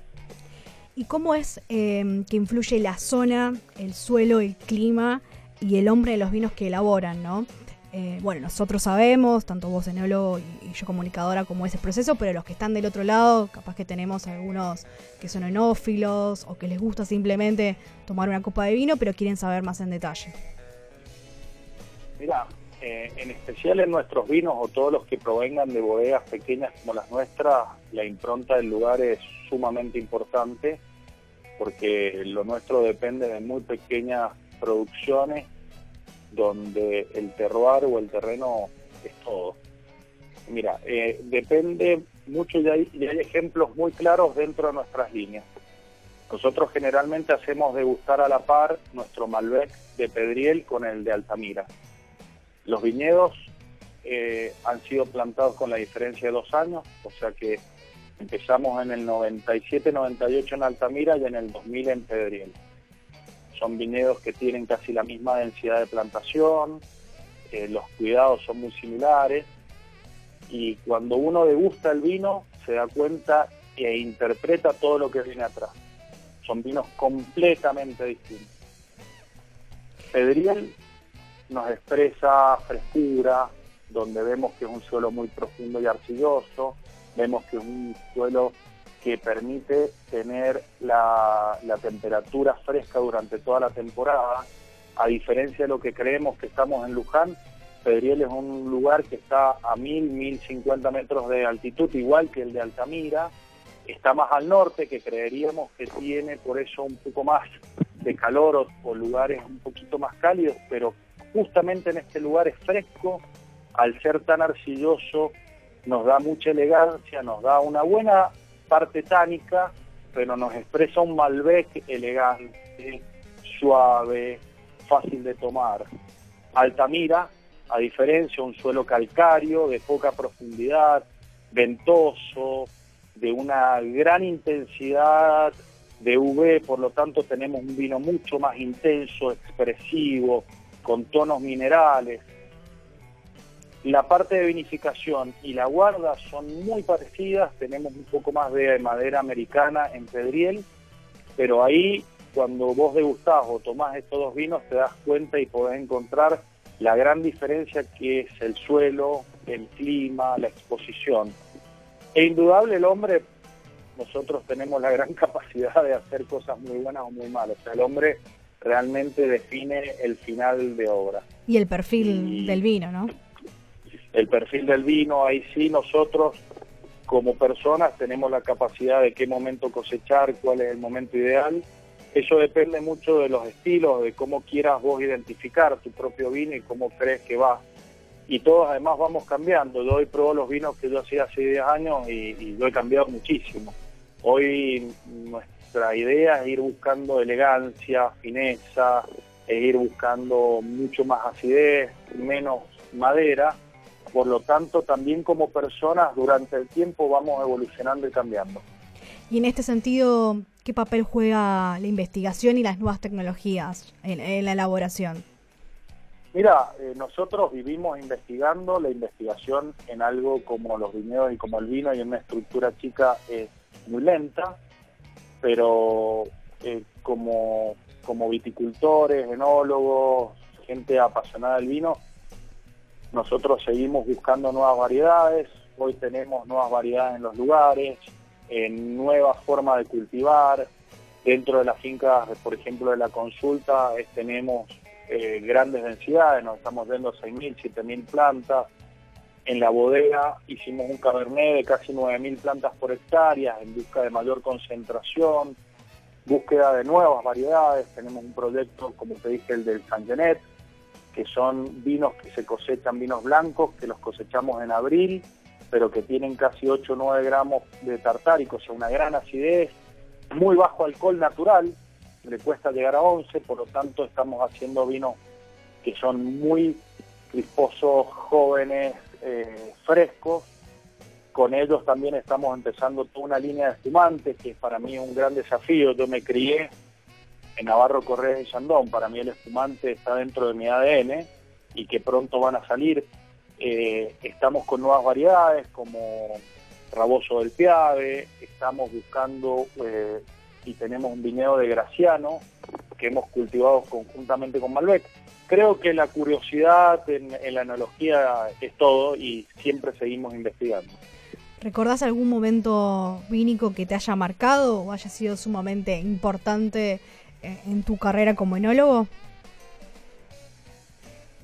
¿Y cómo es eh, que influye la zona, el suelo, el clima y el hombre de los vinos que elaboran, no? Eh, bueno, nosotros sabemos, tanto vos enólogo y, yo comunicadora, cómo es el proceso, pero los que están del otro lado, capaz que tenemos algunos que son enófilos o que les gusta simplemente tomar una copa de vino, pero quieren saber más en detalle. Mira, eh, en especial en nuestros vinos o todos los que provengan de bodegas pequeñas como las nuestras, la impronta del lugar es sumamente importante porque lo nuestro depende de muy pequeñas producciones donde el terroir o el terreno es todo. Mira, eh, depende mucho y hay, y hay ejemplos muy claros dentro de nuestras líneas. Nosotros generalmente hacemos degustar a la par nuestro Malbec de Pedriel con el de Altamira. Los viñedos eh, han sido plantados con la diferencia de dos años, o sea que empezamos en el 97-98 en Altamira y en el 2000 en Pedriel. Son viñedos que tienen casi la misma densidad de plantación, eh, los cuidados son muy similares y cuando uno degusta el vino se da cuenta e interpreta todo lo que viene atrás. Son vinos completamente distintos. Pedriel nos expresa frescura, donde vemos que es un suelo muy profundo y arcilloso, vemos que un suelo que permite tener la, la temperatura fresca durante toda la temporada, a diferencia de lo que creemos que estamos en Luján, Pedriel es un lugar que está a 1000, 1050 metros de altitud, igual que el de Altamira, está más al norte, que creeríamos que tiene por eso un poco más de calor o, o lugares un poquito más cálidos, pero justamente en este lugar es fresco, al ser tan arcilloso nos da mucha elegancia, nos da una buena parte tánica, pero nos expresa un Malbec elegante, suave, fácil de tomar. Altamira, a diferencia, un suelo calcáreo, de poca profundidad, ventoso, de una gran intensidad de UV, por lo tanto tenemos un vino mucho más intenso, expresivo, con tonos minerales. La parte de vinificación y la guarda son muy parecidas, tenemos un poco más de madera americana en Pedriel, pero ahí cuando vos degustás o tomás estos dos vinos te das cuenta y podés encontrar la gran diferencia que es el suelo, el clima, la exposición. E indudable el hombre, nosotros tenemos la gran capacidad de hacer cosas muy buenas o muy malas. O sea, el hombre realmente define el final de obra. Y el perfil Y- del vino, ¿no? El perfil del vino, ahí sí nosotros como personas tenemos la capacidad de qué momento cosechar, cuál es el momento ideal. Eso depende mucho de los estilos, de cómo quieras vos identificar tu propio vino y cómo crees que va. Y todos además vamos cambiando. Yo hoy pruebo los vinos que yo hacía hace 10 años y, lo he cambiado muchísimo. Hoy nuestra idea es ir buscando elegancia, fineza, e ir buscando mucho más acidez, menos madera. Por lo tanto, también como personas durante el tiempo vamos evolucionando y cambiando. Y en este sentido, ¿qué papel juega la investigación y las nuevas tecnologías en, en la elaboración? Mira, eh, nosotros vivimos investigando, la investigación en algo como los viñedos y como el vino y en una estructura chica es muy lenta, pero eh, como, como viticultores, enólogos, gente apasionada del vino, nosotros seguimos buscando nuevas variedades, hoy tenemos nuevas variedades en los lugares, en nuevas formas de cultivar, dentro de las fincas, por ejemplo, de la consulta, es- tenemos eh, grandes densidades, nos estamos viendo 6.000, 7.000 plantas. En la bodega hicimos un cabernet de casi 9.000 plantas por hectárea en busca de mayor concentración, búsqueda de nuevas variedades. Tenemos un proyecto, como te dije, el del San Genet, que son vinos que se cosechan, vinos blancos, que los cosechamos en abril, pero que tienen casi 8 o 9 gramos de tartárico, o sea, una gran acidez, muy bajo alcohol natural, le cuesta llegar a 11, por lo tanto estamos haciendo vinos que son muy crisposos, jóvenes, eh, frescos. Con ellos también estamos empezando toda una línea de espumantes, que para mí es un gran desafío. Yo me crié en Navarro Correa y Sandón, para mí el espumante está dentro de mi ADN y que pronto van a salir. Eh, estamos con nuevas variedades como Raboso del Piave, estamos buscando eh, y tenemos un viñedo de Graciano que hemos cultivado conjuntamente con Malbec. Creo que la curiosidad en, la enología es todo y siempre seguimos investigando. ¿Recordás algún momento vínico que te haya marcado o haya sido sumamente importante en tu carrera como enólogo?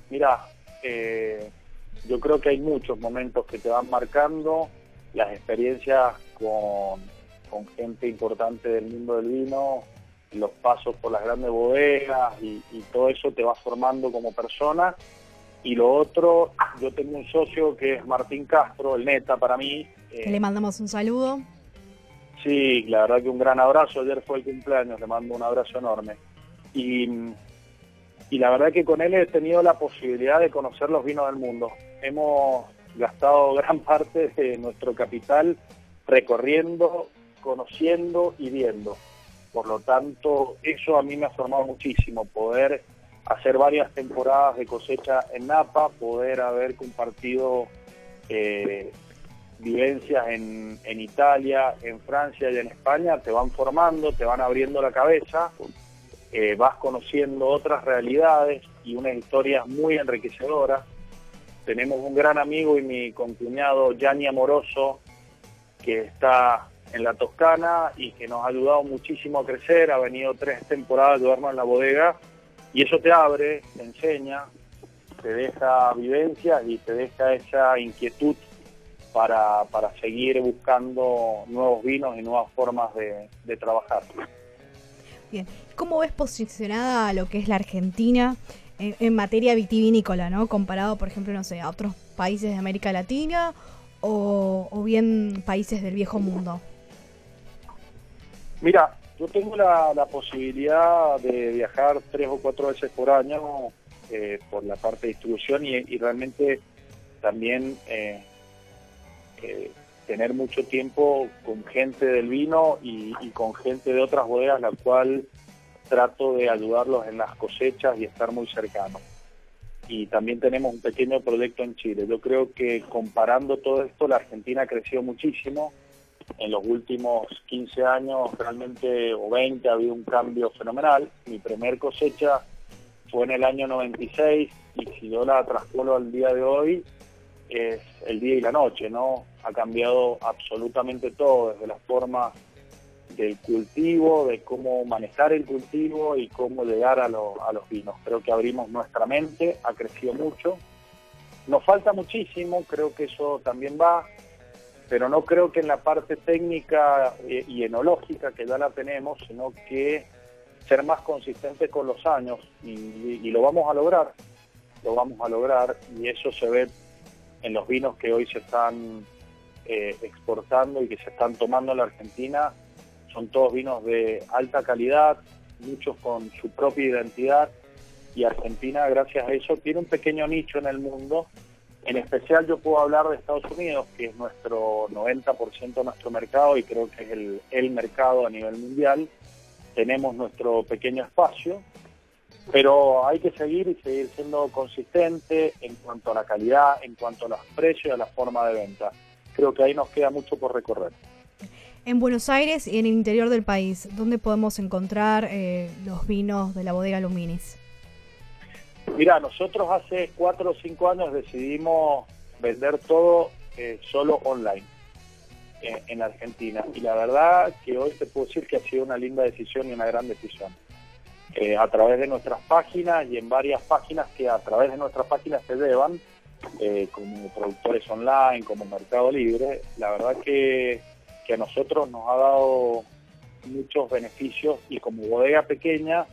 Mira, eh, yo creo que hay muchos momentos que te van marcando, las experiencias con, con gente importante del mundo del vino, los pasos por las grandes bodegas y, y todo eso te va formando como persona. Y lo otro, yo tengo un socio que es Martín Castro, el neta para mí. eh, Que le mandamos un saludo. Sí, la verdad que un gran abrazo. Ayer fue el cumpleaños, le mando un abrazo enorme. Y, y la verdad que con él he tenido la posibilidad de conocer los vinos del mundo. Hemos gastado gran parte de nuestro capital recorriendo, conociendo y viendo. Por lo tanto, eso a mí me ha formado muchísimo, poder hacer varias temporadas de cosecha en Napa, poder haber compartido eh, vivencias en, en Italia, en Francia y en España, te van formando, te van abriendo la cabeza, eh, vas conociendo otras realidades y unas historias muy enriquecedoras. Tenemos un gran amigo y mi concuñado Gianni Amoroso, que está en la Toscana y que nos ha ayudado muchísimo a crecer, ha venido tres temporadas a ayudarnos en la bodega y eso te abre, te enseña, te deja vivencias y te deja esa inquietud para, para seguir buscando nuevos vinos y nuevas formas de, de trabajar. Bien. ¿Cómo ves posicionada lo que es la Argentina en, en materia vitivinícola, ¿no? Comparado, por ejemplo, no sé, a otros países de América Latina o, o bien países del viejo mundo. Mira, yo tengo la, la posibilidad de viajar tres o cuatro veces por año eh, por la parte de distribución y, y realmente también eh, tener mucho tiempo con gente del vino y, y con gente de otras bodegas, la cual trato de ayudarlos en las cosechas y estar muy cercano. Y también tenemos un pequeño proyecto en Chile. Yo creo que comparando todo esto, la Argentina ha crecido muchísimo. En los últimos 15 años, realmente, o 20, ha habido un cambio fenomenal. Mi primer cosecha fue en el año 96 y si yo la traspolo al día de hoy, es el día y la noche, ¿no? Ha cambiado absolutamente todo, desde la forma del cultivo, de cómo manejar el cultivo y cómo llegar a, lo- a los vinos. Creo que abrimos nuestra mente, ha crecido mucho. Nos falta muchísimo, creo que eso también va, pero no creo que en la parte técnica eh, y enológica, que ya la tenemos, sino que ser más consistentes con los años y lo vamos a lograr, lo vamos a lograr y eso se ve en los vinos que hoy se están eh, exportando y que se están tomando en la Argentina. Son todos vinos de alta calidad, muchos con su propia identidad y Argentina, gracias a eso, tiene un pequeño nicho en el mundo. En especial yo puedo hablar de Estados Unidos, que es nuestro 90% de nuestro mercado y creo que es el, el mercado a nivel mundial. Tenemos nuestro pequeño espacio, pero hay que seguir y seguir siendo consistente en cuanto a la calidad, en cuanto a los precios y a la forma de venta. Creo que ahí nos queda mucho por recorrer. En Buenos Aires y en el interior del país, ¿dónde podemos encontrar eh, los vinos de la bodega Luminis? Mira, nosotros hace cuatro o cinco años decidimos vender todo eh, solo online eh, en Argentina. Y la verdad que hoy te puedo decir que ha sido una linda decisión y una gran decisión. Eh, a través de nuestras páginas y en varias páginas que a través de nuestras páginas se llevan, eh, como productores online, como Mercado Libre, la verdad que, que a nosotros nos ha dado muchos beneficios y como bodega pequeña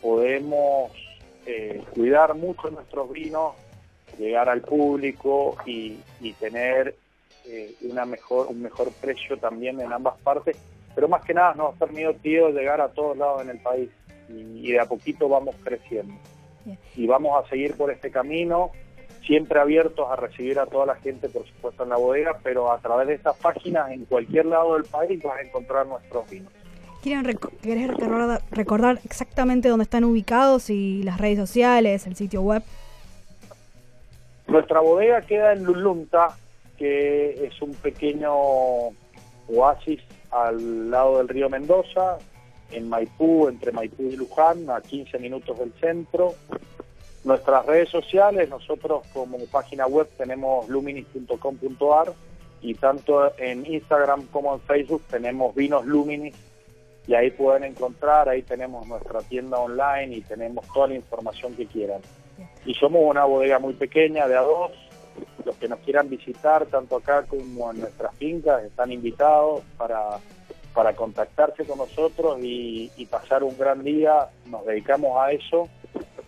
podemos eh, cuidar mucho nuestros vinos, llegar al público y, y tener eh, una mejor, un mejor precio también en ambas partes, pero más que nada nos ha permitido llegar a todos lados en el país y, y de a poquito vamos creciendo. Y vamos a seguir por este camino, siempre abiertos a recibir a toda la gente, por supuesto, en la bodega, pero a través de estas páginas, en cualquier lado del país, vas a encontrar nuestros vinos. ¿Quieren rec- ¿Querés recordar, recordar exactamente dónde están ubicados y las redes sociales, el sitio web? Nuestra bodega queda en Lulunta, que es un pequeño oasis al lado del río Mendoza, en Maipú, entre Maipú y Luján, a 15 minutos del centro. Nuestras redes sociales, nosotros como página web tenemos luminis.com.ar y tanto en Instagram como en Facebook tenemos Vinos Luminis y ahí pueden encontrar, ahí tenemos nuestra tienda online y tenemos toda la información que quieran. Y somos una bodega muy pequeña de a dos, los que nos quieran visitar tanto acá como en nuestras fincas están invitados para, para contactarse con nosotros y, y pasar un gran día, nos dedicamos a eso,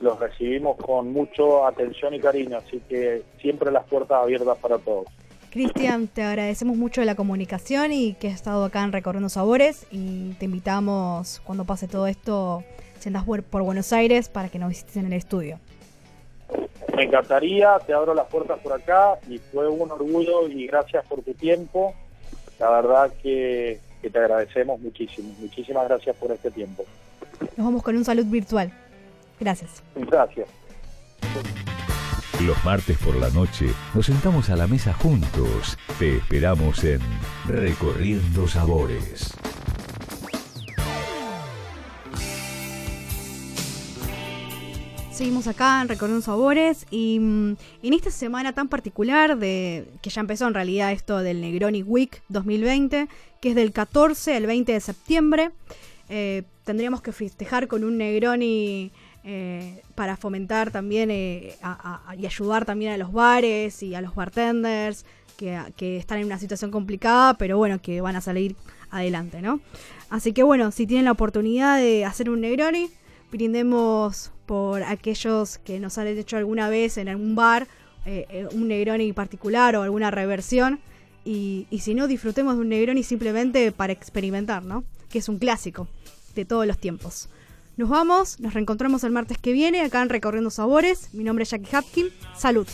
los recibimos con mucha atención y cariño, así que siempre las puertas abiertas para todos. Cristian, te agradecemos mucho la comunicación y que has estado acá en Recorriendo Sabores y te invitamos cuando pase todo esto, si andas por Buenos Aires, para que nos visites en el estudio. Me encantaría, te abro las puertas por acá y fue un orgullo y gracias por tu tiempo. La verdad que, que te agradecemos muchísimo. Muchísimas gracias por este tiempo. Nos vamos con un salud virtual. Gracias. Gracias. Los martes por la noche nos sentamos a la mesa juntos. Te esperamos en Recorriendo Sabores. Seguimos acá en Recorriendo Sabores y mm, en esta semana tan particular de que ya empezó en realidad esto del Negroni Week 2020, que es del 14 al 20 de septiembre, eh, tendríamos que festejar con un Negroni eh, para fomentar también eh, y ayudar también a los bares y a los bartenders que, que están en una situación complicada, pero bueno, que van a salir adelante, ¿no? Así que bueno, si tienen la oportunidad de hacer un Negroni, brindemos por aquellos que nos han hecho alguna vez en algún bar eh, eh, un Negroni particular o alguna reversión. Y, y si no, disfrutemos de un Negroni simplemente para experimentar, ¿no? Que es un clásico de todos los tiempos. Nos vamos, nos reencontramos el martes que viene acá en Recorriendo Sabores. Mi nombre es Jackie Hapkin. Salud.